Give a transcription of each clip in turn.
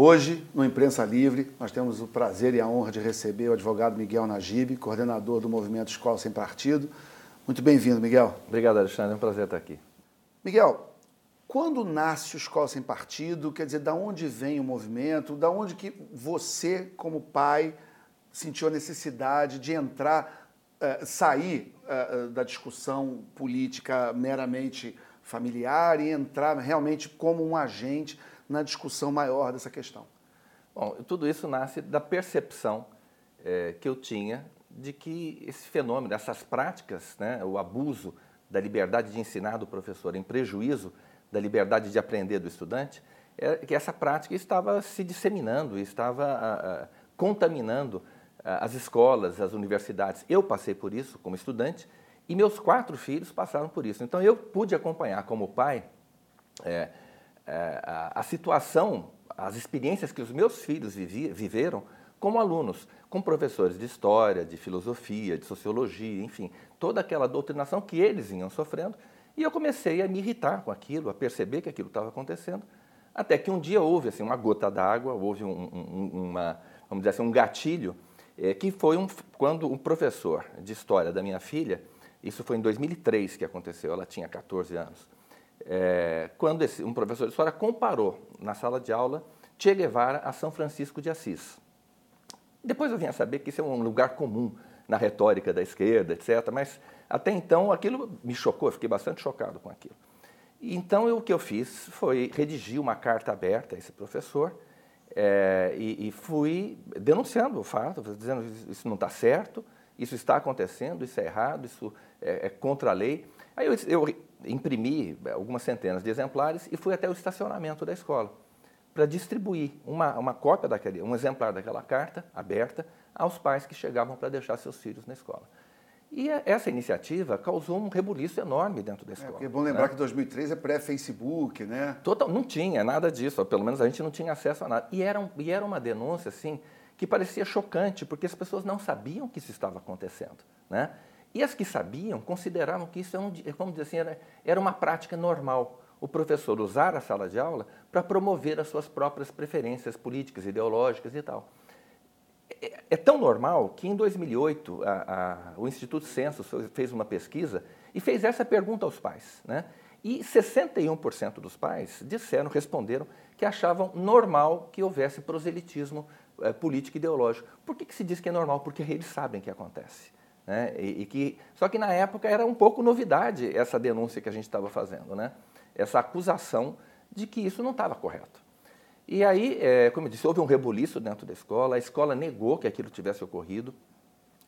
Hoje, no Imprensa Livre, nós temos o prazer e a honra de receber o advogado Miguel Najib, coordenador do movimento Escola Sem Partido. Muito bem-vindo, Miguel. Obrigado, Alexandre. É um prazer estar aqui. Miguel, quando nasce o Escola Sem Partido, quer dizer, da onde vem o movimento, da onde que você, como pai, sentiu a necessidade de entrar, uh, sair uh, da discussão política meramente familiar e entrar realmente como um agente na discussão maior dessa questão? Bom, tudo isso nasce da percepção é, que eu tinha de que esse fenômeno, essas práticas, né, o abuso da liberdade de ensinar do professor em prejuízo da liberdade de aprender do estudante, é, que essa prática estava se disseminando, estava a, a, contaminando a, as escolas, as universidades. Eu passei por isso como estudante e meus quatro filhos passaram por isso. Então eu pude acompanhar como pai é, é, a, a, situação, as experiências que os meus filhos vivi, viveram como alunos, com professores de história, de filosofia, de sociologia, enfim, toda aquela doutrinação que eles vinham sofrendo. E eu comecei a me irritar com aquilo, a perceber que aquilo estava acontecendo, até que um dia houve assim, uma gota d'água, houve um, um, uma, vamos dizer assim, um gatilho, é, que foi um, quando um professor de história da minha filha isso foi em 2003 que aconteceu, ela tinha 14 anos. É, quando esse, um professor de história comparou na sala de aula Che Guevara a São Francisco de Assis. Depois eu vim a saber que isso é um lugar comum na retórica da esquerda, etc. Mas até então aquilo me chocou, eu fiquei bastante chocado com aquilo. Então eu, o que eu fiz foi redigir uma carta aberta a esse professor é, e, e, fui denunciando o fato, dizendo isso não está certo, isso está acontecendo, isso é errado, isso é, é contra a lei. Aí eu, eu, imprimi algumas centenas de exemplares e fui até o estacionamento da escola para distribuir uma, uma cópia daquele, um exemplar daquela carta aberta aos pais que chegavam para deixar seus filhos na escola. E essa iniciativa causou um rebuliço enorme dentro da é, escola. É, é bom lembrar né? que 2003 é pré-Facebook, né? Total, não tinha nada disso, pelo menos a gente não tinha acesso a nada. E era, e era uma denúncia, assim, que parecia chocante, porque as pessoas não sabiam que isso estava acontecendo. Né? E as que sabiam consideravam que isso, era, é vamos dizer assim, era, era uma prática normal. O professor usar a sala de aula para promover as suas próprias preferências políticas, ideológicas e tal. É, é tão normal que em 2008 a, a, o Instituto Census fez uma pesquisa e fez essa pergunta aos pais. Né? E 61% dos pais disseram, responderam, que achavam normal que houvesse proselitismo é, político e ideológico. Por que, que se diz que é normal? Porque eles sabem que acontece. Né? E, e, que, só que na época era um pouco novidade essa denúncia que a gente estava fazendo, né? essa acusação de que isso não estava correto. E aí, é, como eu disse, houve um rebuliço dentro da escola, a escola negou que aquilo tivesse ocorrido,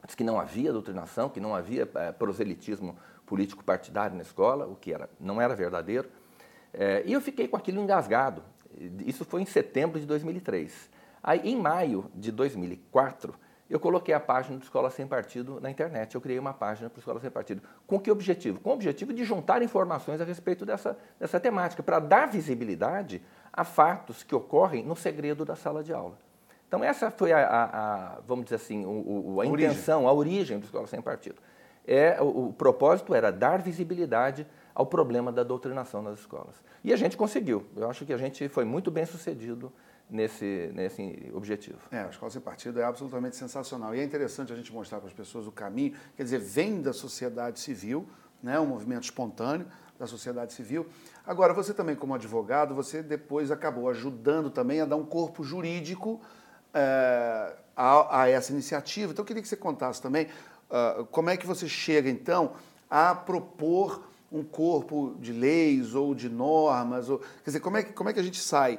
disse que não havia doutrinação, que não havia é, proselitismo político partidário na escola, o que era, não era verdadeiro. É, e eu fiquei com aquilo engasgado. Isso foi em setembro de 2003. Aí, em maio de 2004, eu coloquei a página do Escola Sem Partido na internet. Eu criei uma página para o Escola Sem Partido. Com que objetivo? Com o objetivo de juntar informações a respeito dessa, dessa temática, para dar visibilidade a fatos que ocorrem no segredo da sala de aula. Então, essa foi a, a, a vamos dizer assim, o, o, a, intenção, a origem do Escola Sem Partido. É, o, o propósito era dar visibilidade ao problema da doutrinação nas escolas. E a gente conseguiu. Eu acho que a gente foi muito bem sucedido nesse, nesse objetivo. É, a Escola Sem Partido é absolutamente sensacional. E é interessante a gente mostrar para as pessoas o caminho, quer dizer, vem da sociedade civil, né, um movimento espontâneo da sociedade civil. Agora, você também como advogado, você depois acabou ajudando também a dar um corpo jurídico é, a, a, essa iniciativa. Então, eu queria que você contasse também uh, como é que você chega, então, a propor um corpo de leis ou de normas? Ou, quer dizer, como é, que, como é que a gente sai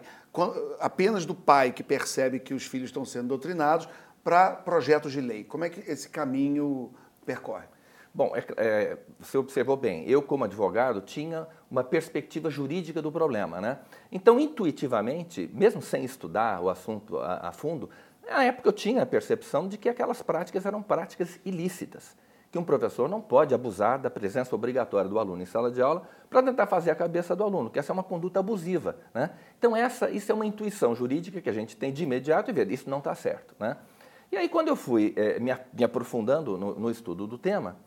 apenas do pai que percebe que os filhos estão sendo doutrinados para projetos de lei? Como é que esse caminho percorre? Bom, é, é, você observou bem, eu como advogado tinha uma perspectiva jurídica do problema, né? Então, intuitivamente, mesmo sem estudar o assunto a, a fundo, na época eu tinha a percepção de que aquelas práticas eram práticas ilícitas que um professor não pode abusar da presença obrigatória do aluno em sala de aula para tentar fazer a cabeça do aluno, que essa é uma conduta abusiva. Né? Então, essa, isso é uma intuição jurídica que a gente tem de imediato e vê, isso não está certo. Né? E aí, quando eu fui é, me, me, aprofundando no, no, estudo do tema,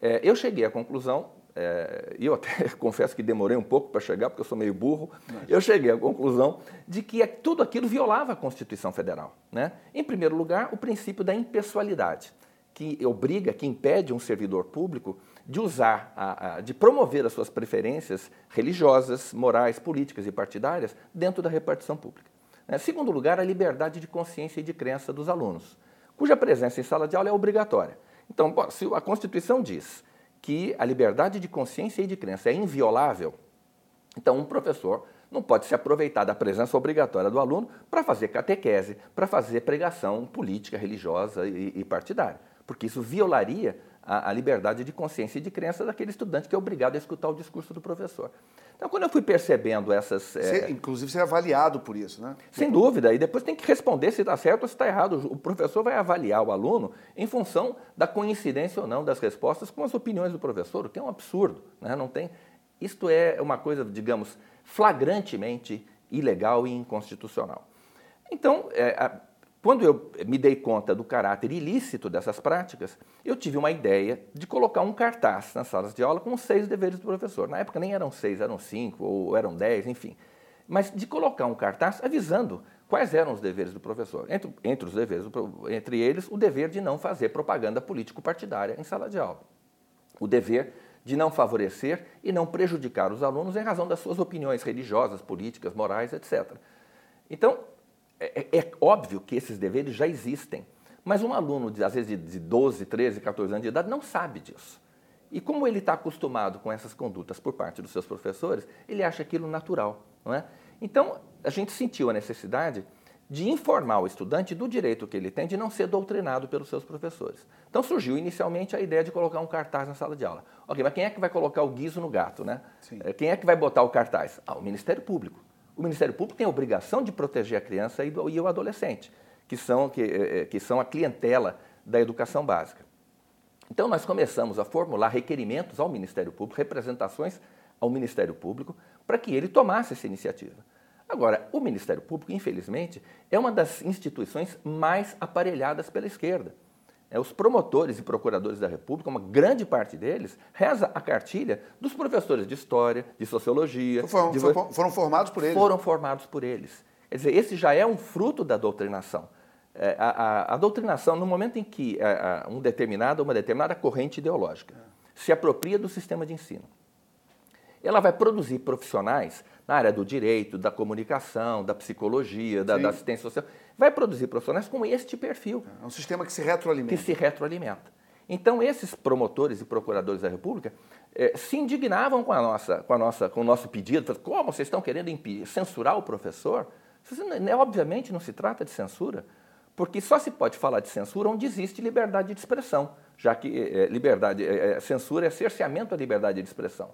é, eu cheguei à conclusão é, e eu até confesso que demorei um pouco para chegar, porque eu sou meio burro, eu cheguei à conclusão de que é, tudo aquilo violava a Constituição Federal. Né? Em primeiro lugar, o princípio da impessoalidade, que obriga, que impede um servidor público de usar, a, a, de promover as suas preferências religiosas, morais, políticas e partidárias dentro da repartição pública. Né? Segundo lugar, a liberdade de consciência e de crença dos alunos, cuja presença em sala de aula é obrigatória. Então, se a Constituição diz que a liberdade de consciência e de crença é inviolável, então um professor não pode se aproveitar da presença obrigatória do aluno para fazer catequese, para fazer pregação política, religiosa e, e partidária, porque isso violaria a, a, liberdade de consciência e de crença daquele estudante que é obrigado a escutar o discurso do professor. Então, quando eu fui percebendo essas. Você, é... Inclusive, ser é avaliado por isso, né? Sem dúvida, e depois tem que responder se está certo ou se está errado. O professor vai avaliar o aluno em função da coincidência ou não das respostas com as opiniões do professor, o que é um absurdo. Né? Não tem... Isto é uma coisa, digamos, flagrantemente ilegal e inconstitucional. Então, é, quando eu me dei conta do caráter ilícito dessas práticas, eu tive uma ideia de colocar um cartaz nas salas de aula com seis deveres do professor. Na época nem eram seis, eram cinco ou eram dez, enfim. Mas de colocar um cartaz avisando quais eram os deveres do professor. Entre, entre os deveres, entre eles, o dever de não fazer propaganda político-partidária em sala de aula. O dever de não favorecer e não prejudicar os alunos em razão das suas opiniões religiosas, políticas, morais, etc. Então, é, é, é, óbvio que esses deveres já existem, mas um aluno, de, às vezes de, de 12, 13, 14 anos de idade, não sabe disso. E como ele está acostumado com essas condutas por parte dos seus professores, ele acha aquilo natural. Não é? Então, a gente sentiu a necessidade de informar o estudante do direito que ele tem de não ser doutrinado pelos seus professores. Então surgiu inicialmente a ideia de colocar um cartaz na sala de aula. Ok, mas quem é que vai colocar o guiso no gato, né? Sim. Quem é que vai botar o cartaz? Ah, o Ministério Público o Ministério Público tem a obrigação de proteger a criança e, do, e o adolescente, que são, que, eh, eh, que são a clientela da educação básica. Então, nós começamos a formular requerimentos ao Ministério Público, representações ao Ministério Público, para que ele tomasse essa iniciativa. Agora, o Ministério Público, infelizmente, é uma das instituições mais aparelhadas pela esquerda. É, os promotores e procuradores da República, uma grande parte deles, reza a cartilha dos professores de história, de sociologia. Foram, de... foram formados por eles? Foram formados por eles. Quer dizer, esse já é um fruto da doutrinação. É, a, a, a, doutrinação, no momento em que é, um determinado, uma determinada corrente ideológica se apropria do sistema de ensino, ela vai produzir profissionais na área do direito, da comunicação, da psicologia, da, da assistência social vai produzir profissionais com este perfil. É um sistema que se retroalimenta. Que se retroalimenta. Então, esses promotores e procuradores da República eh, se indignavam com, a nossa, com, a nossa, com o nosso pedido. Como vocês estão querendo impedir, censurar o professor? Né, obviamente não se trata de censura, porque só se pode falar de censura onde existe liberdade de expressão, já que eh, liberdade, eh, censura é cerceamento da liberdade de expressão.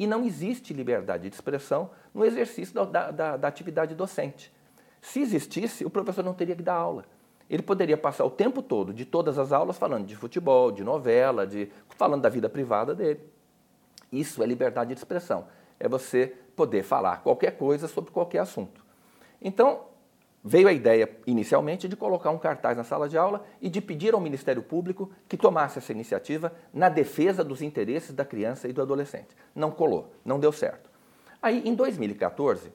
E não existe liberdade de expressão no exercício da, da, da atividade docente. Se existisse, o professor não teria que dar aula. Ele poderia passar o tempo todo de todas as aulas falando de futebol, de novela, de falando da vida privada dele. Isso é liberdade de expressão. É você poder falar qualquer coisa sobre qualquer assunto. Então, veio a ideia inicialmente de colocar um cartaz na sala de aula e de pedir ao Ministério Público que tomasse essa iniciativa na defesa dos interesses da criança e do adolescente. Não colou, não deu certo. Aí, em 2014,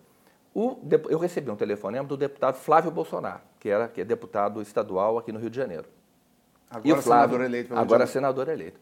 o, eu recebi um telefonema do deputado Flávio Bolsonaro, que, era, que é deputado estadual aqui no Rio de Janeiro. Agora e o Flávio, senador eleito. Agora senador eleito.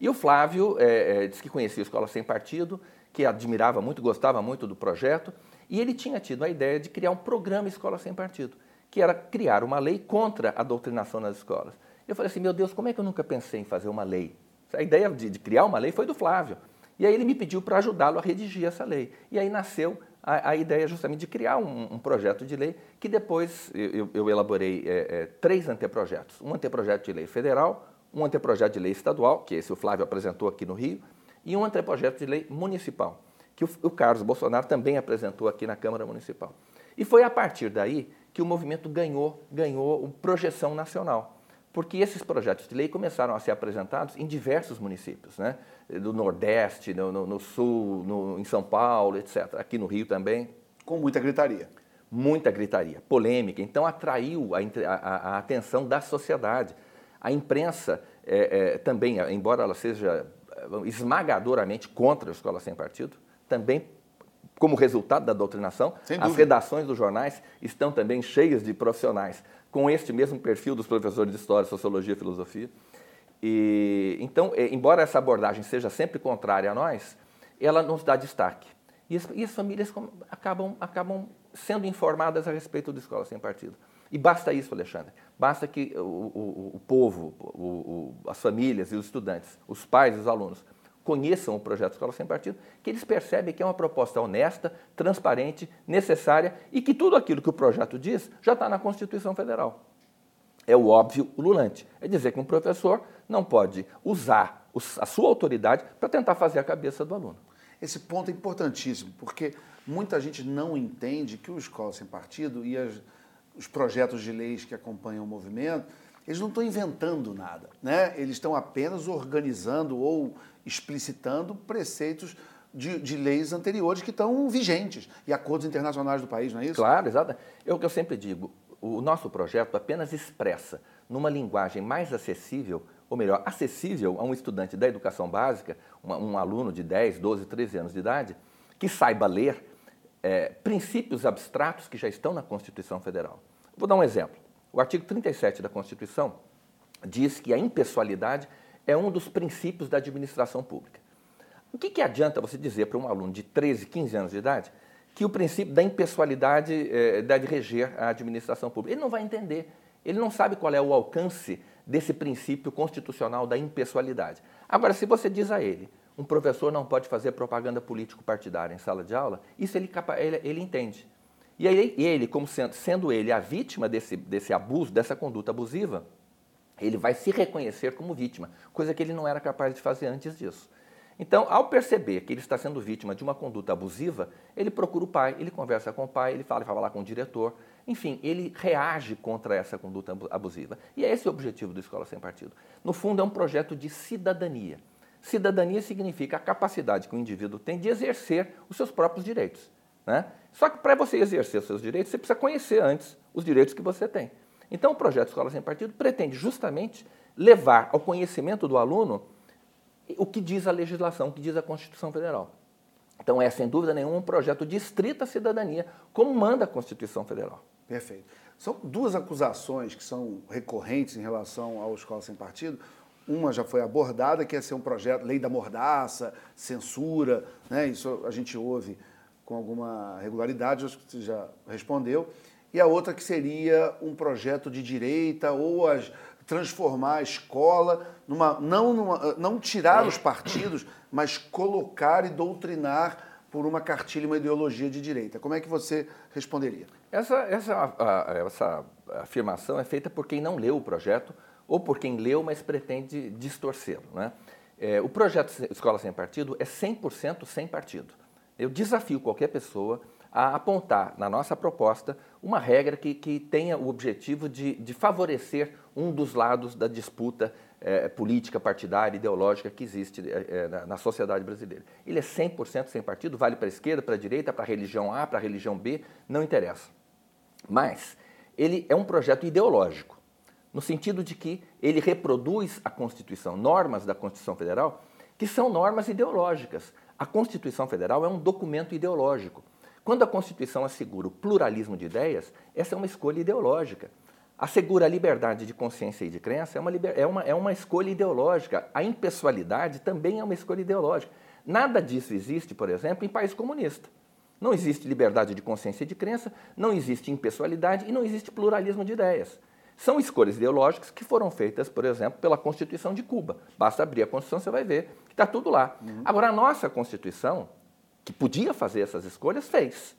E o Flávio é, é, disse que conhecia a Escola Sem Partido, que admirava muito, gostava muito do projeto, e ele tinha tido a ideia de criar um programa Escola Sem Partido, que era criar uma lei contra a doutrinação nas escolas. Eu falei assim, meu Deus, como é que eu nunca pensei em fazer uma lei? A ideia de, de criar uma lei foi do Flávio. E aí ele me pediu para ajudá-lo a redigir essa lei. E aí nasceu a, a ideia justamente de criar um, um, projeto de lei que depois eu, eu elaborei é, é, três anteprojetos. Um anteprojeto de lei federal, um anteprojeto de lei estadual, que esse o Flávio apresentou aqui no Rio, e um anteprojeto de lei municipal, que o, o Carlos Bolsonaro também apresentou aqui na Câmara Municipal. E foi a partir daí que o movimento ganhou, ganhou projeção nacional porque esses projetos de lei começaram a ser apresentados em diversos municípios, né? do Nordeste, no, no, no Sul, no, em São Paulo, etc. Aqui no Rio também. Com muita gritaria. Muita gritaria, polêmica. Então atraiu a, a, a atenção da sociedade. A imprensa é, é, também, embora ela seja esmagadoramente contra a escola sem partido, também como resultado da doutrinação. As redações dos jornais estão também cheias de profissionais com este mesmo perfil dos professores de História, Sociologia e Filosofia. E, então, é, embora essa abordagem seja sempre contrária a nós, ela nos dá destaque. E as, e as famílias acabam, acabam sendo informadas a respeito da escola sem partido. E basta isso, Alexandre. Basta que o, o, o povo, o, as famílias e os estudantes, os pais e os alunos, conheçam o projeto Escola Sem Partido, que eles percebem que é uma proposta honesta, transparente, necessária e que tudo aquilo que o projeto diz já está na Constituição Federal. É o óbvio ululante. É dizer que um professor não pode usar a sua autoridade para tentar fazer a cabeça do aluno. Esse ponto é importantíssimo, porque muita gente não entende que o Escola Sem Partido e as, os projetos de leis que acompanham o movimento, eles não estão inventando nada, né? eles estão apenas organizando ou explicitando preceitos de, de, leis anteriores que estão vigentes e acordos internacionais do país, não é isso? Claro, exato. É o que eu sempre digo. O nosso projeto apenas expressa, numa linguagem mais acessível, ou melhor, acessível a um estudante da educação básica, um, aluno de 10, 12, 13 anos de idade, que saiba ler é, princípios abstratos que já estão na Constituição Federal. Vou dar um exemplo. O artigo 37 da Constituição diz que a impessoalidade é um dos princípios da administração pública. O que, que adianta você dizer para um aluno de 13, 15 anos de idade que o princípio da impessoalidade eh, deve reger a administração pública? Ele não vai entender. Ele não sabe qual é o alcance desse princípio constitucional da impessoalidade. Agora, se você diz a ele, um professor não pode fazer propaganda político-partidária em sala de aula, isso ele, ele, ele entende. E aí, ele, como sendo, ele a vítima desse, desse abuso, dessa conduta abusiva, ele vai se reconhecer como vítima, coisa que ele não era capaz de fazer antes disso. Então, ao perceber que ele está sendo vítima de uma conduta abusiva, ele procura o pai, ele conversa com o pai, ele fala, fala lá com o diretor, enfim, ele reage contra essa conduta abusiva. E é esse o objetivo do Escola Sem Partido. No fundo, é um projeto de cidadania. Cidadania significa a capacidade que o indivíduo tem de exercer os seus próprios direitos. Né? Só que para você exercer seus direitos, você precisa conhecer antes os direitos que você tem. Então, o projeto Escola Sem Partido pretende justamente levar ao conhecimento do aluno o que diz a legislação, o que diz a Constituição Federal. Então, é, sem dúvida nenhuma, um projeto de estrita cidadania, como manda a Constituição Federal. Perfeito. São duas acusações que são recorrentes em relação ao Escola Sem Partido. Uma já foi abordada, que é ser um projeto, lei da mordaça, censura, né? isso a gente ouve com alguma regularidade, acho que você já respondeu e a outra que seria um projeto de direita ou as, transformar a escola numa não, numa, não tirar os partidos, mas colocar e doutrinar por uma cartilha, uma ideologia de direita. Como é que você responderia? Essa, essa, essa afirmação é feita por quem não leu o projeto ou por quem leu, mas pretende distorcê-lo. Né? É, o projeto Escola Sem Partido é 100% sem partido. Eu desafio qualquer pessoa a apontar na nossa proposta uma regra que, que tenha o objetivo de, de favorecer um dos lados da disputa é, política, partidária, ideológica que existe é, na, na, sociedade brasileira. Ele é 100% sem partido, vale para a esquerda, para a direita, para a religião A, para a religião B, não interessa. Mas ele é um projeto ideológico, no sentido de que ele reproduz a Constituição, normas da Constituição Federal, que são normas ideológicas. A Constituição Federal é um documento ideológico. Quando a Constituição assegura o pluralismo de ideias, essa é uma escolha ideológica. Assegura a liberdade de consciência e de crença é uma, é uma, é uma escolha ideológica. A impessoalidade também é uma escolha ideológica. Nada disso existe, por exemplo, em país comunista. Não existe liberdade de consciência e de crença, não existe impessoalidade e não existe pluralismo de ideias. São escolhas ideológicas que foram feitas, por exemplo, pela Constituição de Cuba. Basta abrir a Constituição, você vai ver que está tudo lá. Uhum. Agora, a nossa Constituição, que podia fazer essas escolhas, fez.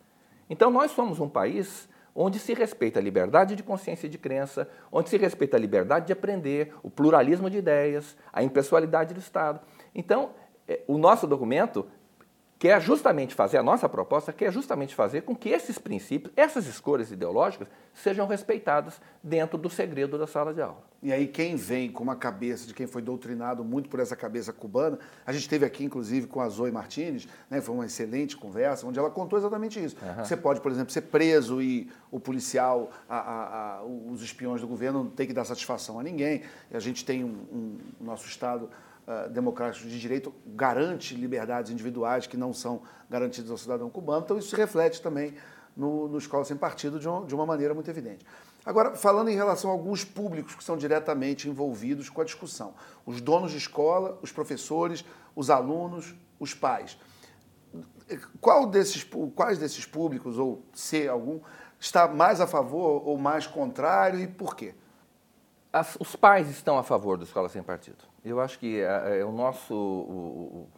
Então, nós somos um país onde se respeita a liberdade de consciência e de crença, onde se respeita a liberdade de aprender, o pluralismo de ideias, a impessoalidade do Estado. Então, é, o nosso documento quer justamente fazer, a nossa proposta quer justamente fazer com que esses princípios, essas escolhas ideológicas, sejam respeitadas dentro do segredo da sala de aula. E aí quem vem com uma cabeça de quem foi doutrinado muito por essa cabeça cubana, a gente teve aqui inclusive com a Zoe Martinez, né, foi uma excelente conversa, onde ela contou exatamente isso. Uhum. Você pode, por exemplo, ser preso e o policial, a, a, a, os espiões do governo não tem que dar satisfação a ninguém. A gente tem um, um nosso Estado uh, democráticos de direito garante liberdades individuais que não são garantidas ao cidadão cubano. Então, isso se reflete também no, no Escola Sem Partido de uma, de uma maneira muito evidente. Agora, falando em relação a alguns públicos que são diretamente envolvidos com a discussão: os donos de escola, os professores, os alunos, os pais. Qual desses, quais desses públicos, ou se algum, está mais a favor ou mais contrário e por quê? As, os pais estão a favor da escola sem partido. Eu acho que é, o nosso, o,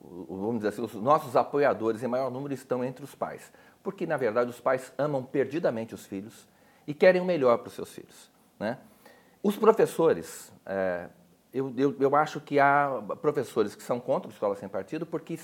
o, vamos dizer assim, os nossos apoiadores em maior número estão entre os pais, porque na verdade os pais amam perdidamente os filhos e querem o melhor para os seus filhos, né? Os professores, é, eu, eu, eu acho que há professores que são contra a escola sem partido porque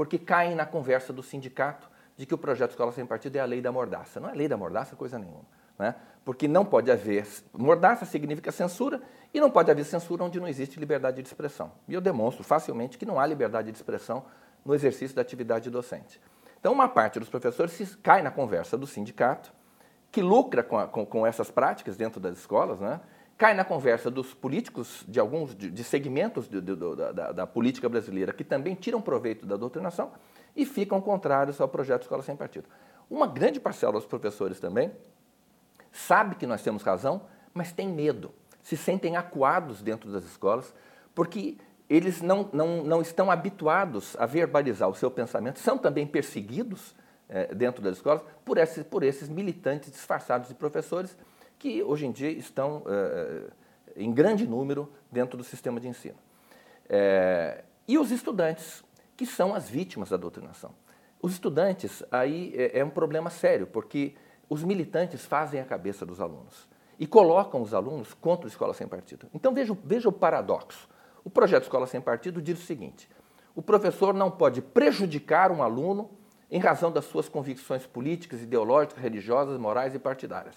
porque caem na conversa do sindicato de que o projeto Escola Sem Partido é a lei da mordaça. Não é lei da mordaça coisa nenhuma. Né? Porque não pode haver. Mordaça significa censura e não pode haver censura onde não existe liberdade de expressão. E eu demonstro facilmente que não há liberdade de expressão no exercício da atividade docente. Então, uma parte dos professores se cai na conversa do sindicato, que lucra com, a, com, com essas práticas dentro das escolas, né? cai na conversa dos políticos, de alguns de, de segmentos de, de, da, da, política brasileira, que também tiram proveito da doutrinação e ficam contrários ao projeto Escola Sem Partido. Uma grande parcela dos professores também sabe que nós temos razão, mas tem medo, se sentem acuados dentro das escolas, porque eles não, não, não estão habituados a verbalizar o seu pensamento, são também perseguidos é, dentro das escolas por esses, por esses militantes disfarçados de professores que hoje em dia estão é, em grande número dentro do sistema de ensino. É, e os estudantes, que são as vítimas da doutrinação. Os estudantes, aí é, é um problema sério, porque os militantes fazem a cabeça dos alunos e colocam os alunos contra a escola sem partido. Então veja, veja o paradoxo. O projeto Escola Sem Partido diz o seguinte: o professor não pode prejudicar um aluno em razão das suas convicções políticas, ideológicas, religiosas, morais e partidárias.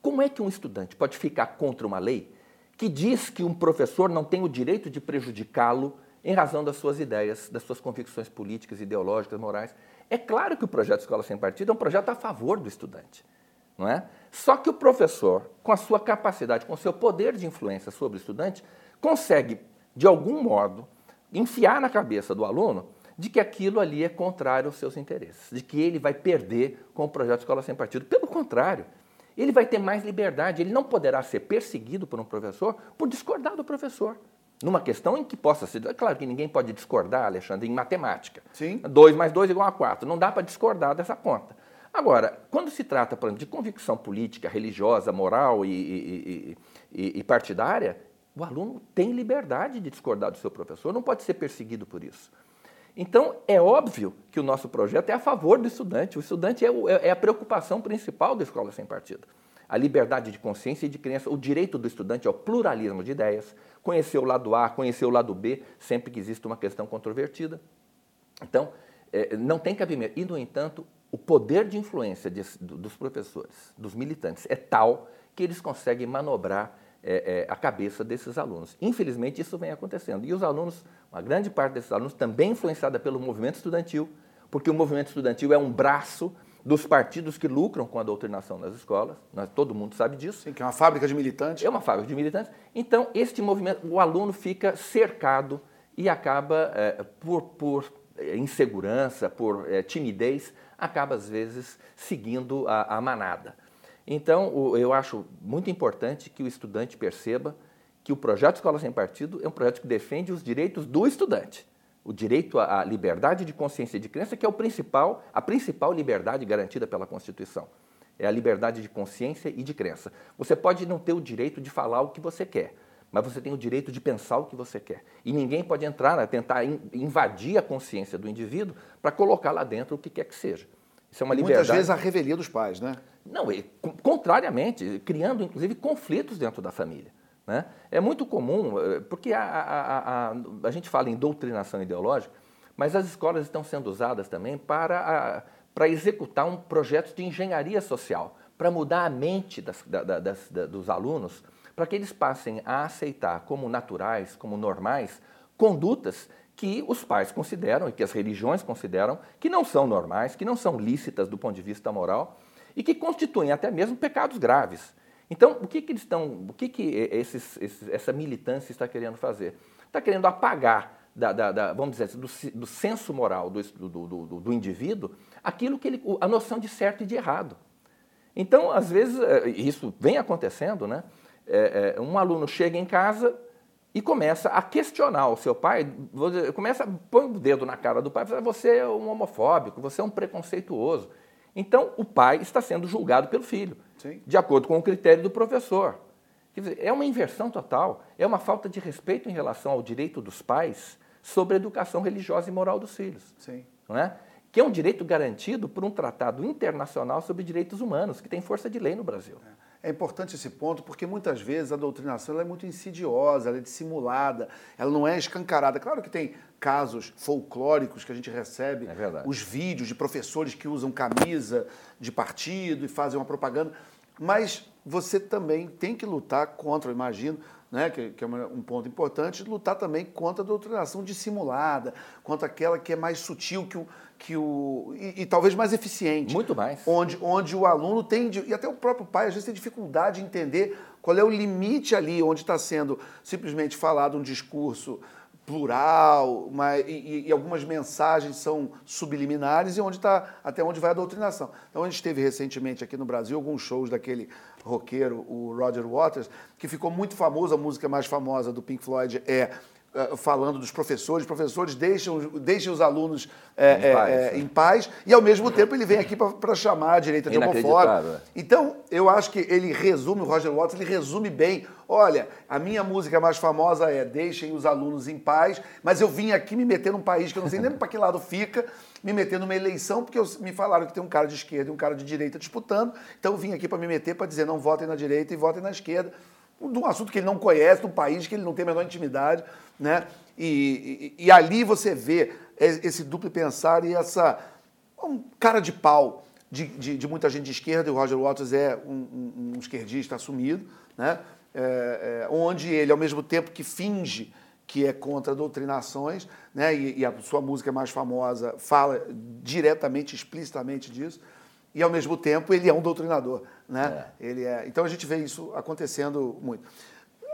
Como é que um estudante pode ficar contra uma lei que diz que um professor não tem o direito de prejudicá-lo em razão das suas ideias, das suas convicções políticas, ideológicas, morais? É claro que o projeto Escola Sem Partido é um projeto a favor do estudante, não é? Só que o professor, com a sua capacidade, com o seu poder de influência sobre o estudante, consegue, de algum modo, enfiar na cabeça do aluno de que aquilo ali é contrário aos seus interesses, de que ele vai perder com o projeto Escola Sem Partido. Pelo contrário, ele vai ter mais liberdade, ele não poderá ser perseguido por um professor por discordar do professor. Numa questão em que possa ser. É claro que ninguém pode discordar, Alexandre, em matemática. Sim. 2 mais 2 igual a 4. Não dá para discordar dessa conta. Agora, quando se trata, por exemplo, de convicção política, religiosa, moral e, e, e, e partidária, o aluno tem liberdade de discordar do seu professor, não pode ser perseguido por isso. Então, é óbvio que o nosso projeto é a favor do estudante. O estudante é, o, é, é a preocupação principal da escola sem partido. A liberdade de consciência e de crença, o direito do estudante ao pluralismo de ideias, conhecer o lado A, conhecer o lado B, sempre que existe uma questão controvertida. Então, é, não tem cabimento. E, no entanto, o poder de influência de, dos professores, dos militantes, é tal que eles conseguem manobrar é, é, a cabeça desses alunos. Infelizmente, isso vem acontecendo. E os alunos, uma grande parte desses alunos, também influenciada pelo movimento estudantil, porque o movimento estudantil é um braço dos partidos que lucram com a doutrinação nas escolas, nós, todo mundo sabe disso. Sim, que é uma fábrica de militantes. É uma fábrica de militantes. Então, este movimento, o aluno fica cercado e acaba, é, por, por insegurança, por é, timidez, acaba às vezes seguindo a, a manada. Então, eu acho muito importante que o estudante perceba que o projeto Escola Sem Partido é um projeto que defende os direitos do estudante. O direito à liberdade de consciência e de crença, que é o principal, a principal liberdade garantida pela Constituição. É a liberdade de consciência e de crença. Você pode não ter o direito de falar o que você quer, mas você tem o direito de pensar o que você quer. E ninguém pode entrar, né, tentar invadir a consciência do indivíduo para colocar lá dentro o que quer que seja. Isso é uma liberdade. Muitas vezes a revelia dos pais, né? Não, contrariamente, criando inclusive conflitos dentro da família. Né? É muito comum, eh, porque a, a, a, a, gente fala em doutrinação ideológica, mas as escolas estão sendo usadas também para, para executar um projeto de engenharia social, para mudar a mente das, da, das, da, dos alunos, para que eles passem a aceitar como naturais, como normais, condutas que os pais consideram e que as religiões consideram que não são normais, que não são lícitas do ponto de vista moral e que constituem até mesmo pecados graves. Então, o que, que eles estão, o que, que esses, esses, essa militância está querendo fazer? está querendo apagar, da, da, da, vamos dizer assim, do, do senso moral do, do, do, do indivíduo aquilo que ele, a noção de certo e de errado. Então, às vezes, é, isso vem acontecendo, né? É, é, um aluno chega em casa e começa a questionar o seu pai, começa a pôr o dedo na cara do pai, fala, você é um homofóbico, você é um preconceituoso. Então, o pai está sendo julgado pelo filho, Sim. de acordo com o critério do professor. Quer dizer, é uma inversão total, é uma falta de respeito em relação ao direito dos pais sobre a educação religiosa e moral dos filhos. Sim. Não é? Que é um direito garantido por um tratado internacional sobre direitos humanos, que tem força de lei no Brasil. É. É importante esse ponto porque muitas vezes a doutrinação é muito insidiosa, ela é dissimulada, ela não é escancarada. Claro que tem casos folclóricos que a gente recebe, é os vídeos de professores que usam camisa de partido e fazem uma propaganda, mas você também tem que lutar contra, eu imagino, né, que, que, é um ponto importante, lutar também contra a doutrinação dissimulada, contra aquela que é mais sutil que o, que o e, e, talvez mais eficiente. Muito mais. Onde, onde o aluno tem, e até o próprio pai, às vezes tem dificuldade de entender qual é o limite ali, onde está sendo simplesmente falado um discurso plural, mas, e, e, algumas mensagens são subliminares e onde está até onde vai a doutrinação. Então a gente teve recentemente aqui no Brasil alguns shows daquele roqueiro, o Roger Waters, que ficou muito famoso, a música mais famosa do Pink Floyd é falando dos professores, professores deixam, deixam os alunos é, em, paz, é, em, paz, e ao mesmo tempo ele vem aqui para chamar a direita de homofóbica. Então, eu acho que ele resume, o Roger Waters, ele resume bem. Olha, a minha música mais famosa é Deixem os alunos em paz, mas eu vim aqui me meter num país que eu não sei nem para que lado fica, me meter numa eleição, porque eu, me falaram que tem um cara de esquerda e um cara de direita disputando, então eu vim aqui para me meter para dizer não votem na direita e votem na esquerda de um assunto que ele não conhece, de um país que ele não tem a menor intimidade, né? E, e, e ali você vê esse duplo pensar e essa um cara de pau de, de, de, muita gente de esquerda, e o Roger Waters é um, um, um esquerdista assumido, né? É, é, onde ele, ao mesmo tempo que finge que é contra doutrinações, né? E, e, a sua música mais famosa fala diretamente, explicitamente disso, e ao mesmo tempo ele é um doutrinador. Né? É. Ele é... Então a gente vê isso acontecendo muito.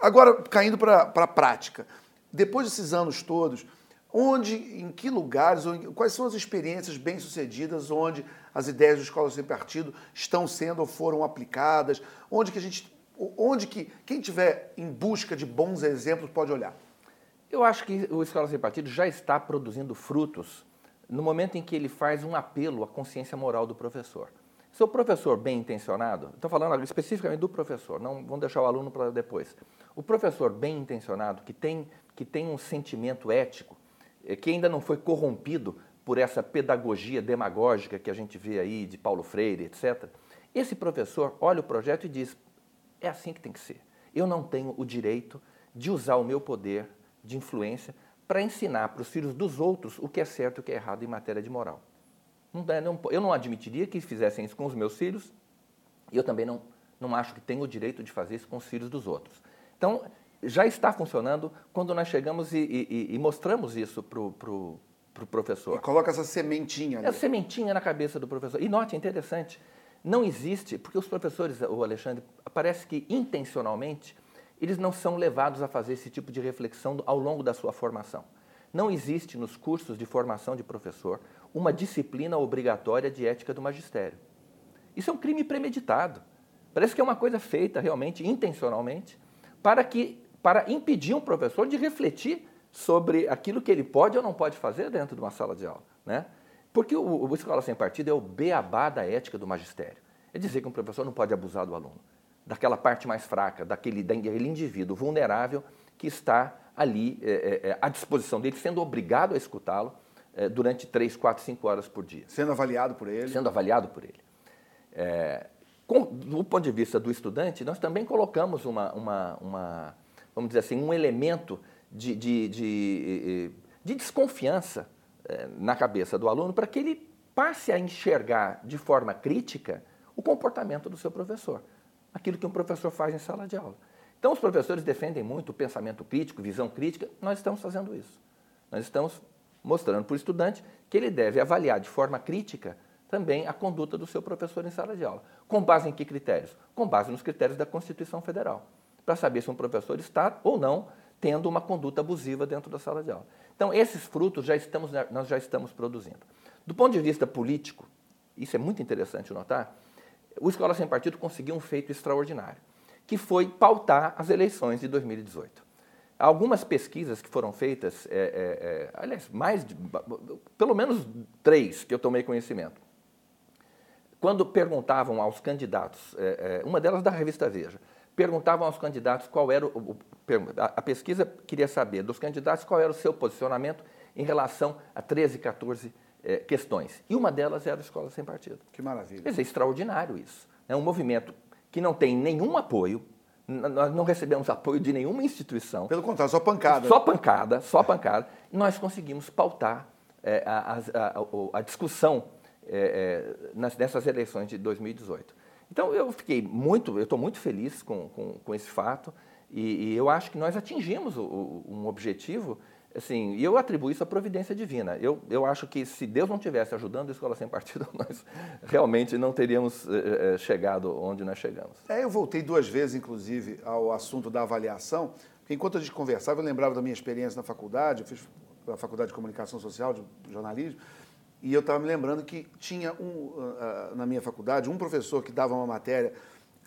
Agora, caindo para a prática, depois desses anos todos, onde, em que lugares, quais são as experiências bem-sucedidas onde as ideias do Escola Sem Partido estão sendo ou foram aplicadas, onde que a gente, onde que quem tiver em busca de bons exemplos pode olhar? Eu acho que o Escola Sem Partido já está produzindo frutos no momento em que ele faz um apelo à consciência moral do professor. Se o professor bem intencionado, estou falando especificamente do professor, não vamos deixar o aluno para depois. O professor bem intencionado, que tem, que tem um sentimento ético, eh, que ainda não foi corrompido por essa pedagogia demagógica que a gente vê aí de Paulo Freire, etc. Esse professor olha o projeto e diz: é assim que tem que ser. Eu não tenho o direito de usar o meu poder de influência para ensinar para os filhos dos outros o que é certo e o que é errado em matéria de moral. eu não admitiria que fizessem isso com os meus filhos e eu também não, não acho que tenho o direito de fazer isso com os filhos dos outros. Então, já está funcionando quando nós chegamos e, e, e mostramos isso para o pro, pro professor. E coloca essa sementinha ali. Essa sementinha na cabeça do professor. E note, é interessante, não existe, porque os professores, o Alexandre, parece que intencionalmente eles não são levados a fazer esse tipo de reflexão ao longo da sua formação. Não existe nos cursos de formação de professor uma disciplina obrigatória de ética do magistério. Isso é um crime premeditado. Parece que é uma coisa feita realmente, intencionalmente, para, que, para impedir um professor de refletir sobre aquilo que ele pode ou não pode fazer dentro de uma sala de aula. Né? Porque o, o Escola Sem Partido é o beabá da ética do magistério. É dizer que um professor não pode abusar do aluno daquela parte mais fraca, daquele, daquele indivíduo vulnerável que está ali é, é, é, à disposição dele, sendo obrigado a escutá-lo é, durante três, quatro, cinco horas por dia. Sendo avaliado por ele. Sendo avaliado por ele. É, com, do ponto de vista do estudante, nós também colocamos uma, uma, uma vamos dizer assim, um elemento de, de, de, de desconfiança é, na cabeça do aluno para que ele passe a enxergar de forma crítica o comportamento do seu professor aquilo que um professor faz em sala de aula. Então, os professores defendem muito o pensamento crítico, visão crítica, nós estamos fazendo isso. Nós estamos mostrando para o estudante que ele deve avaliar de forma crítica também a conduta do seu professor em sala de aula. Com base em que critérios? Com base nos critérios da Constituição Federal, para saber se um professor está ou não tendo uma conduta abusiva dentro da sala de aula. Então, esses frutos já estamos, nós já estamos produzindo. Do ponto de vista político, isso é muito interessante notar, o Escola Sem Partido conseguiu um feito extraordinário, que foi pautar as eleições de 2018. Algumas pesquisas que foram feitas, é, é, é, aliás, mais de, pelo menos três que eu tomei conhecimento, quando perguntavam aos candidatos, é, é, uma delas da revista Veja, perguntavam aos candidatos qual era o, a pesquisa queria saber dos candidatos qual era o seu posicionamento em relação a 13, 14 é, questões. E uma delas era a Escola Sem Partido. Que maravilha. Quer dizer, extraordinário isso. É um movimento que não tem nenhum apoio, nós não recebemos apoio de nenhuma instituição. Pelo contrário, só pancada. Só pancada, só pancada. Nós conseguimos pautar é, a, a, a, discussão é, é, nas, nessas eleições de 2018. Então eu fiquei muito, eu estou muito feliz com, com, com esse fato e, e, eu acho que nós atingimos o, o, um objetivo assim, e eu atribuo isso à providência divina. Eu, eu acho que se Deus não tivesse ajudando a Escola Sem Partido, nós realmente não teríamos eh, eh, chegado onde nós chegamos. É, eu voltei duas vezes, inclusive, ao assunto da avaliação, porque enquanto a gente conversava, eu lembrava da minha experiência na faculdade, eu fiz a Faculdade de Comunicação Social, de jornalismo, e eu estava me lembrando que tinha um, uh, na minha faculdade um professor que dava uma matéria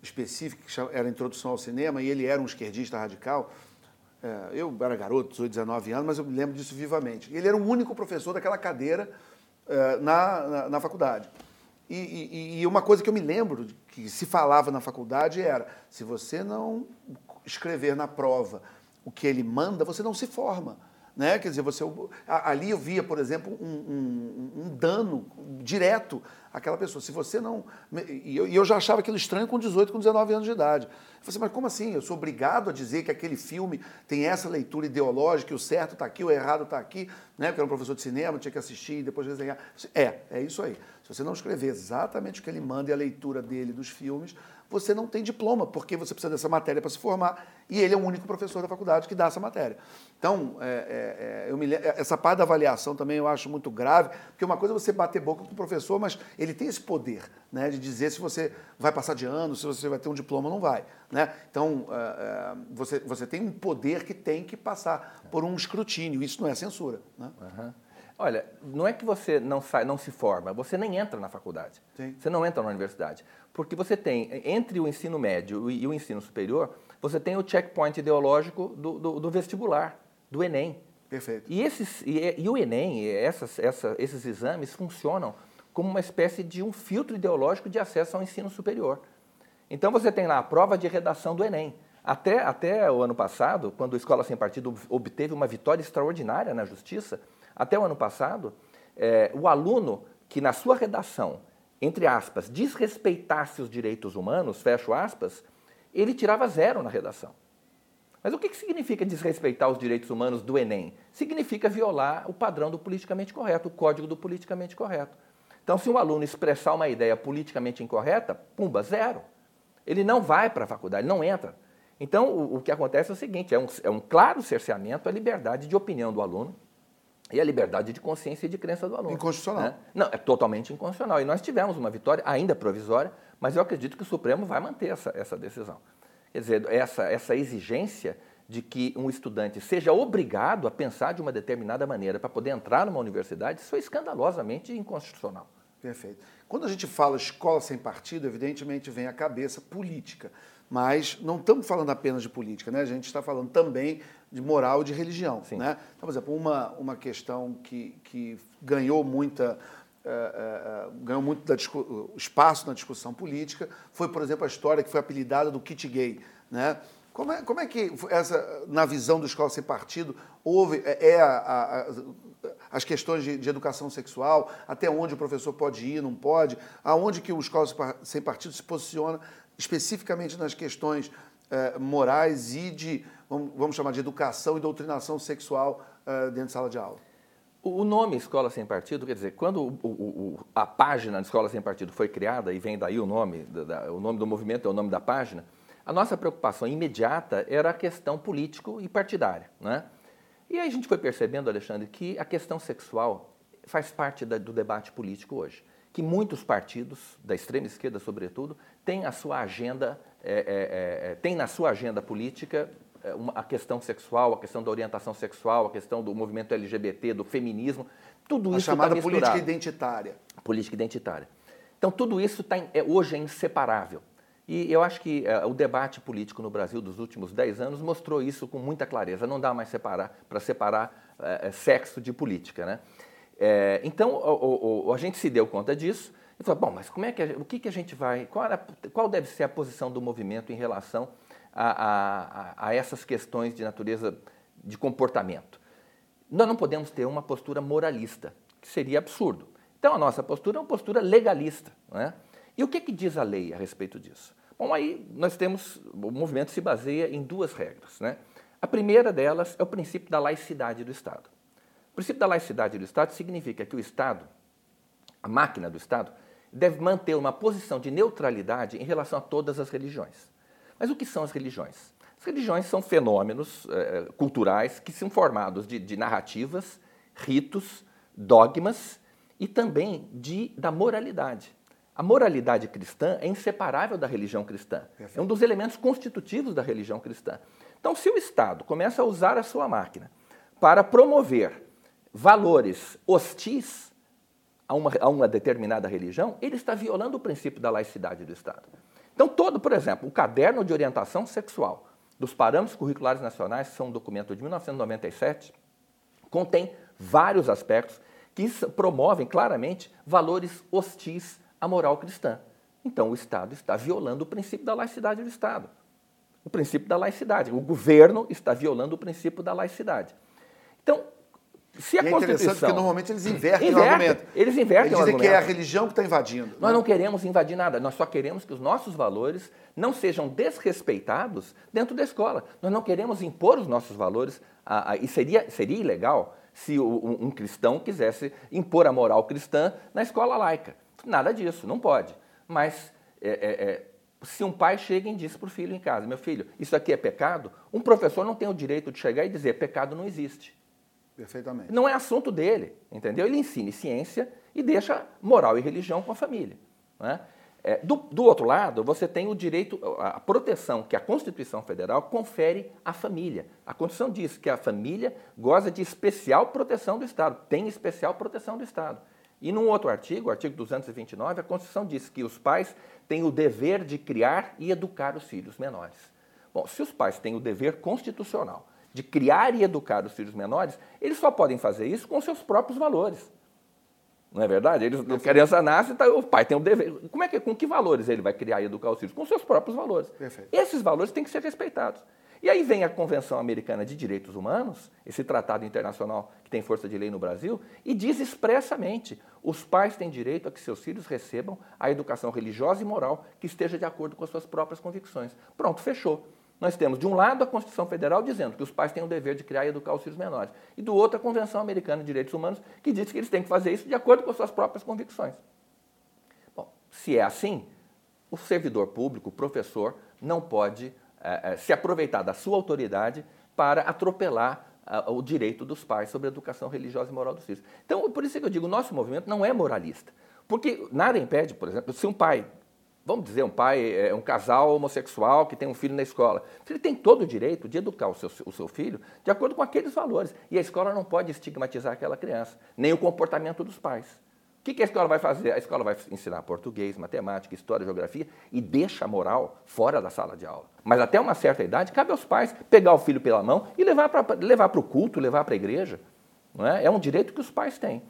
específica, que era Introdução ao Cinema, e ele era um esquerdista radical, eu era garoto, 18, 19 anos, mas eu me lembro disso vivamente. Ele era o único professor daquela cadeira é, na, na, na, faculdade. E, e, e, uma coisa que eu me lembro que se falava na faculdade era: se você não escrever na prova o que ele manda, você não se forma. Né? Quer dizer, você, ali eu via, por exemplo, um, um, um dano direto àquela pessoa. Se você não. E eu, eu, já achava aquilo estranho com 18, com 19 anos de idade. Eu falei assim, mas como assim? Eu sou obrigado a dizer que aquele filme tem essa leitura ideológica, o certo está aqui, o errado está aqui, né? Porque era um professor de cinema, tinha que assistir e depois desenhar. É, é isso aí. Se você não escrever exatamente o que ele manda e a leitura dele dos filmes, você não tem diploma, porque você precisa dessa matéria para se formar, e ele é o único professor da faculdade que dá essa matéria. Então, é, é, é me, essa parte da avaliação também eu acho muito grave, porque uma coisa é você bater boca com o professor, mas ele tem esse poder né, de dizer se você vai passar de ano, se você vai ter um diploma ou não vai. Né? Então, é, é, você, você tem um poder que tem que passar por um escrutínio, isso não é censura. Né? Uhum. Olha, não é que você não, sai, não se forma, você nem entra na faculdade. Sim. Você não entra na universidade. Porque você tem, entre o ensino médio e o ensino superior, você tem o checkpoint ideológico do, do, do vestibular, do Enem. Perfeito. E, esses, e, e o Enem, essas, essa, esses exames funcionam como uma espécie de um filtro ideológico de acesso ao ensino superior. Então você tem lá a prova de redação do Enem. Até, até o ano passado, quando a Escola Sem Partido obteve uma vitória extraordinária na Justiça, até o ano passado, é, o aluno que na sua redação, entre aspas, desrespeitasse os direitos humanos, fecho aspas, ele tirava zero na redação. Mas o que significa desrespeitar os direitos humanos do Enem? Significa violar o padrão do politicamente correto, o código do politicamente correto. Então, se um aluno expressar uma ideia politicamente incorreta, pumba, zero. Ele não vai para a faculdade, não entra. Então, o, o, que acontece é o seguinte: é um, é um claro cerceamento à liberdade de opinião do aluno, e a liberdade de consciência e de crença do aluno. Inconstitucional. Né? Não, é totalmente inconstitucional. E nós tivemos uma vitória, ainda provisória, mas eu acredito que o Supremo vai manter essa, essa decisão. Quer dizer, essa, essa exigência de que um estudante seja obrigado a pensar de uma determinada maneira para poder entrar numa universidade, isso é escandalosamente inconstitucional. Perfeito. Quando a gente fala escola sem partido, evidentemente vem à cabeça política. Mas não estamos falando apenas de política, né? A gente está falando também de moral e de religião, Sim. né? Então, por exemplo, uma, uma questão que, que ganhou muita uh, uh, ganhou muito da espaço na discussão política foi, por exemplo, a história que foi apelidada do kit gay, né? Como é, como é que essa, na visão do Escola Sem Partido, houve é, é a, a, as questões de, de, educação sexual, até onde o professor pode ir, não pode, aonde que o Escola Sem Partido se posiciona especificamente nas questões eh, morais e de, vamos, chamar de educação e doutrinação sexual eh, dentro de sala de aula. O nome Escola Sem Partido, quer dizer, quando o, o, a página de Escola Sem Partido foi criada, e vem daí o nome, da, o nome do movimento é o nome da página, a nossa preocupação imediata era a questão político e partidária. Né? E aí a gente foi percebendo, Alexandre, que a questão sexual faz parte da, do debate político hoje que muitos partidos, da extrema esquerda sobretudo, têm a sua agenda, é, é, é, têm na sua agenda política a questão sexual, a questão da orientação sexual, a questão do movimento LGBT, do feminismo, tudo a isso está chamada tá política identitária. Política identitária. Então, tudo isso tá, é, hoje é inseparável. E eu acho que é, o debate político no Brasil dos últimos 10 anos mostrou isso com muita clareza. Não dá mais separar, para separar é, sexo de política. Né? então, o, o, a gente se deu conta disso e falou, bom, mas como é que a, o que, que a gente vai, qual, era, qual deve ser a posição do movimento em relação a, a, a essas questões de natureza de comportamento. Nós não podemos ter uma postura moralista, que seria absurdo. Então, a nossa postura é uma postura legalista. Né? E o que, que diz a lei a respeito disso? Bom, aí nós temos, o movimento se baseia em duas regras. Né? A primeira delas é o princípio da laicidade do Estado. O princípio da laicidade do Estado significa que o Estado, a máquina do Estado, deve manter uma posição de neutralidade em relação a todas as religiões. Mas o que são as religiões? As religiões são fenômenos eh, culturais que são formados de, de, narrativas, ritos, dogmas e também de, da moralidade. A moralidade cristã é inseparável da religião cristã. Perfeito. É um dos elementos constitutivos da religião cristã. Então, se o Estado começa a usar a sua máquina para promover valores hostis a uma, a uma determinada religião, ele está violando o princípio da laicidade do Estado. Então, todo, por exemplo, o caderno de orientação sexual dos parâmetros curriculares nacionais, que são um documento de 1997, contém vários aspectos que promovem claramente valores hostis à moral cristã. Então, o Estado está violando o princípio da laicidade do Estado. O princípio da laicidade. O governo está violando o princípio da laicidade. Então, se a e é Constituição... interessante porque normalmente eles invertem Inverte, o argumento. Eles invertem eles o argumento. que é a religião que está invadindo. Nós né? não queremos invadir nada, nós só queremos que os nossos valores não sejam desrespeitados dentro da escola. Nós não queremos impor os nossos valores, a, a, e seria, seria ilegal se o, um, um cristão quisesse impor a moral cristã na escola laica. Nada disso, não pode. Mas é, é, é, se um pai chega e diz para o filho em casa, meu filho, isso aqui é pecado, um professor não tem o direito de chegar e dizer pecado não existe. Perfeitamente. Não é assunto dele, entendeu? Ele ensina ciência e deixa moral e religião com a família. Né? É, do, do, outro lado, você tem o direito, a proteção que a Constituição Federal confere à família. A Constituição diz que a família goza de especial proteção do Estado, tem especial proteção do Estado. E num outro artigo, o artigo 229, a Constituição diz que os pais têm o dever de criar e educar os filhos menores. Bom, se os pais têm o dever constitucional de criar e educar os filhos menores, eles só podem fazer isso com seus próprios valores. Não é verdade? Eles, a criança nasce, tá, o pai tem o dever. Como é que, com que valores ele vai criar e educar os filhos? Com seus próprios valores. Perfeito. Esses valores têm que ser respeitados. E aí vem a Convenção Americana de Direitos Humanos, esse tratado internacional que tem força de lei no Brasil, e diz expressamente: os pais têm direito a que seus filhos recebam a educação religiosa e moral que esteja de acordo com as suas próprias convicções. Pronto, fechou. Nós temos, de um lado, a Constituição Federal dizendo que os pais têm o dever de criar e educar os filhos menores, e do outro, a Convenção Americana de Direitos Humanos, que diz que eles têm que fazer isso de acordo com as suas próprias convicções. Bom, se é assim, o servidor público, o professor, não pode é, é, se aproveitar da sua autoridade para atropelar é, o direito dos pais sobre a educação religiosa e moral dos filhos. Então, por isso que eu digo, o nosso movimento não é moralista. Porque nada impede, por exemplo, se um pai vamos dizer, um pai, é um casal homossexual que tem um filho na escola. Ele tem todo o direito de educar o seu, o seu filho de acordo com aqueles valores. E a escola não pode estigmatizar aquela criança, nem o comportamento dos pais. O que, que a escola vai fazer? A escola vai ensinar português, matemática, história, geografia e deixa a moral fora da sala de aula. Mas até uma certa idade, cabe aos pais pegar o filho pela mão e levar para levar o culto, levar para a igreja. Não é? é um direito que os pais têm.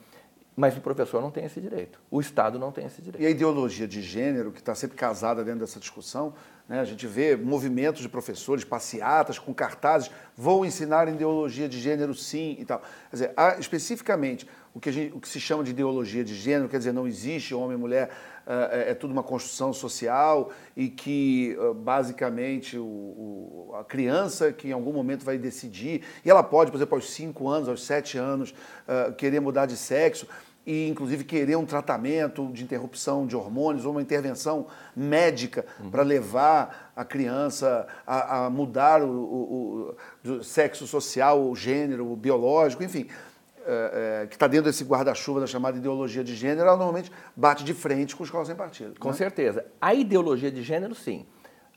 Mas o professor não tem esse direito. O Estado não tem esse direito. E a ideologia de gênero, que está sempre casada dentro dessa discussão, né? a gente vê movimentos de professores, passeatas com cartazes, vou ensinar ideologia de gênero sim e tal. Quer dizer, há, especificamente, o que, gente, o que, se chama de ideologia de gênero, quer dizer, não existe homem e mulher, é, é tudo uma construção social e que, basicamente, o, o, a criança que em algum momento vai decidir, e ela pode, por exemplo, aos 5 anos, aos 7 anos, querer mudar de sexo, e inclusive querer um tratamento de interrupção de hormônios ou uma intervenção médica uhum. para levar a criança a, a mudar o, o, o, sexo social, o gênero, o biológico, enfim, é, é, que está dentro desse guarda-chuva da chamada ideologia de gênero, ela normalmente bate de frente com escola sem partido. Com né? certeza. A ideologia de gênero, sim.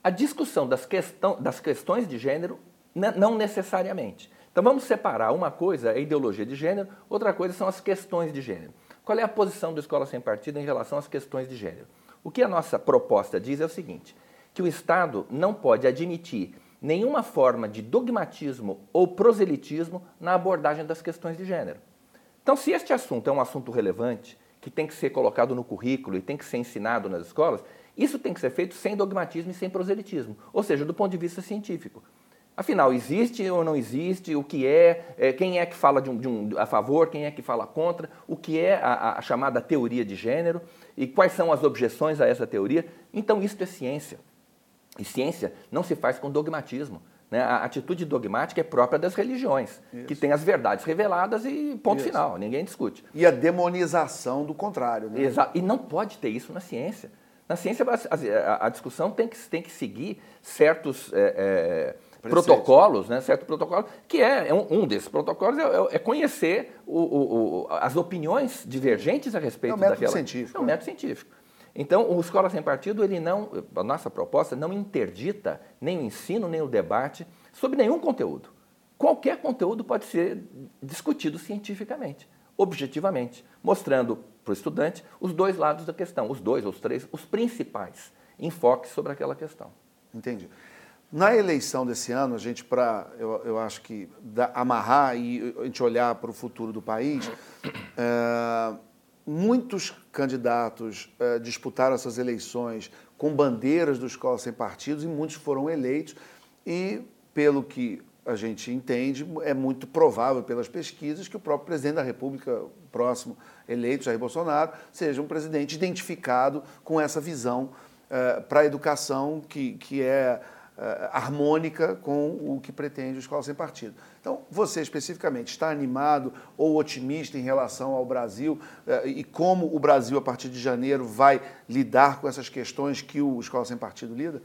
A discussão das, questão, das questões de gênero não necessariamente. Então vamos separar. Uma coisa é a ideologia de gênero, outra coisa são as questões de gênero. Qual é a posição do Escola Sem Partido em relação às questões de gênero? O que a nossa proposta diz é o seguinte: que o Estado não pode admitir nenhuma forma de dogmatismo ou proselitismo na abordagem das questões de gênero. Então, se este assunto é um assunto relevante, que tem que ser colocado no currículo e tem que ser ensinado nas escolas, isso tem que ser feito sem dogmatismo e sem proselitismo, ou seja, do ponto de vista científico. Afinal, existe ou não existe? O que é? é quem é que fala de um, de um, a favor? Quem é que fala contra? O que é a, a, chamada teoria de gênero? E quais são as objeções a essa teoria? Então, isso é ciência. E ciência não se faz com dogmatismo. Né? A atitude dogmática é própria das religiões, isso. que tem as verdades reveladas e ponto isso. final, ninguém discute. E a demonização do contrário. Né? Exato. E não pode ter isso na ciência. Na ciência, a, a discussão tem que, tem que seguir certos. É, é, protocolos, né, certo protocolo, que é, é um, um, desses protocolos é, é, é conhecer o, o, o, as opiniões divergentes a respeito é um método daquela. Científico, é um método científico. Então, o Escola Sem Partido, ele não, a nossa proposta não interdita nem o ensino, nem o debate sobre nenhum conteúdo. Qualquer conteúdo pode ser discutido cientificamente, objetivamente, mostrando para o estudante os dois lados da questão, os dois, os três, os principais enfoques sobre aquela questão. Entendi. Na eleição desse ano, a gente, para, eu, eu acho que da, amarrar e a gente olhar para o futuro do país, é, muitos candidatos uh, disputaram essas eleições com bandeiras do Escola Sem Partidos e muitos foram eleitos. E, pelo que a gente entende, é muito provável pelas pesquisas que o próprio presidente da República, próximo eleito, Jair Bolsonaro, seja um presidente identificado com essa visão uh, para a educação que, que é harmônica com o que pretende o Escola Sem Partido. Então, você especificamente está animado ou otimista em relação ao Brasil uh, e como o Brasil, a partir de janeiro, vai lidar com essas questões que o Escola Sem Partido lida?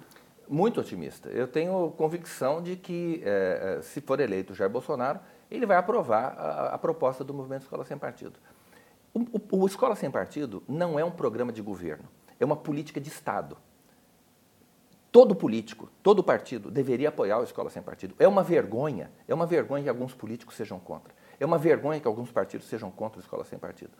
Muito otimista. Eu tenho convicção de que, eh, se for eleito Jair Bolsonaro, ele vai aprovar a, a proposta do Movimento Escola Sem Partido. O, o, o Escola Sem Partido não é um programa de governo, é uma política de Estado. Todo político, todo partido deveria apoiar a escola sem partido. É uma vergonha, é uma vergonha que alguns políticos sejam contra. É uma vergonha que alguns partidos sejam contra a escola sem partido.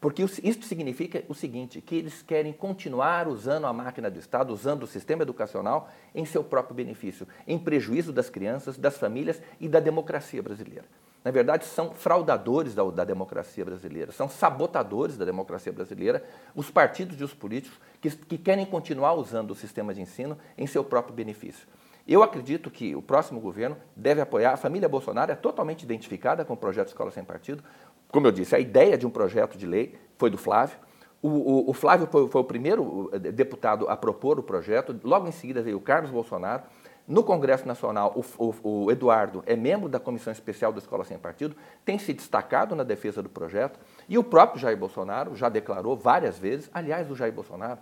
Porque isso significa o seguinte, que eles querem continuar usando a máquina do Estado, usando o sistema educacional em seu próprio benefício, em prejuízo das crianças, das famílias e da democracia brasileira na verdade, são fraudadores da, da, democracia brasileira, são sabotadores da democracia brasileira, os partidos e os políticos que, que querem continuar usando o sistema de ensino em seu próprio benefício. Eu acredito que o próximo governo deve apoiar. A família Bolsonaro é totalmente identificada com o projeto Escola Sem Partido. Como eu disse, a ideia de um projeto de lei foi do Flávio. O, o, o Flávio foi, foi, o primeiro eh, deputado a propor o projeto. Logo em seguida veio o Carlos Bolsonaro. No Congresso Nacional, o, o, o, Eduardo é membro da Comissão Especial da Escola Sem Partido, tem se destacado na defesa do projeto, e o próprio Jair Bolsonaro já declarou várias vezes, aliás, o Jair Bolsonaro,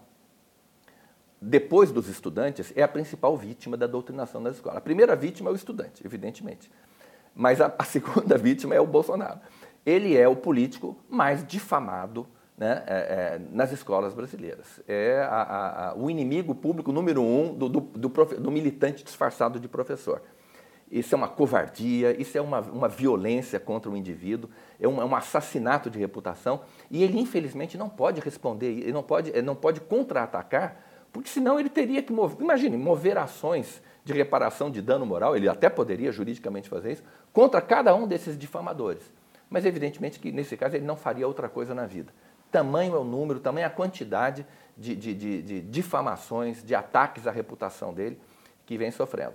depois dos estudantes, é a principal vítima da doutrinação das escolas. A primeira vítima é o estudante, evidentemente, mas a, a segunda vítima é o Bolsonaro. Ele é o político mais difamado né, é, é, nas escolas brasileiras. É a, a, o inimigo público número um do, do, do, profe, do, militante disfarçado de professor. Isso é uma covardia, isso é uma, uma violência contra o indivíduo, é um, é um assassinato de reputação e ele, infelizmente, não pode responder, ele não pode, ele não pode contra-atacar, porque senão ele teria que mover, imagine, mover ações de reparação de dano moral, ele até poderia juridicamente fazer isso, contra cada um desses difamadores. Mas, evidentemente, que nesse caso ele não faria outra coisa na vida. Tamanho é o número, tamanho é a quantidade de, de, de, de difamações, de ataques à reputação dele que vem sofrendo.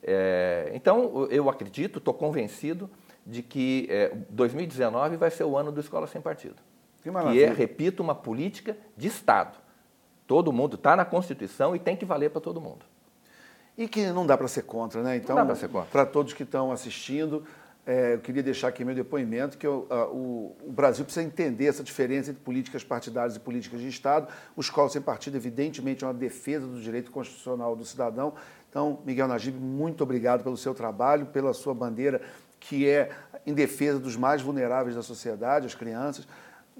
É, então, eu acredito, estou convencido de que é, 2019 vai ser o ano do Escola Sem Partido. Que, que é, repito, uma política de Estado. Todo mundo está na Constituição e tem que valer para todo mundo. E que não dá para ser contra, né? Então, para todos que estão assistindo, é, eu queria deixar aqui meu depoimento que eu, a, o, o, Brasil precisa entender essa diferença entre políticas partidárias e políticas de Estado. O Escola Sem Partido, evidentemente, é uma defesa do direito constitucional do cidadão. Então, Miguel Najib, muito obrigado pelo seu trabalho, pela sua bandeira, que é em defesa dos mais vulneráveis da sociedade, as crianças.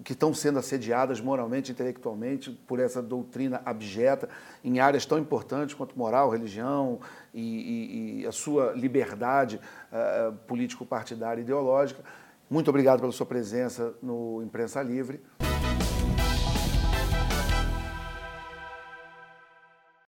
que estão sendo assediadas moralmente, intelectualmente por essa doutrina abjeta em áreas tão importantes quanto moral, religião e, e, e a sua liberdade uh, político-partidária e ideológica. Muito obrigado pela sua presença no Imprensa Livre.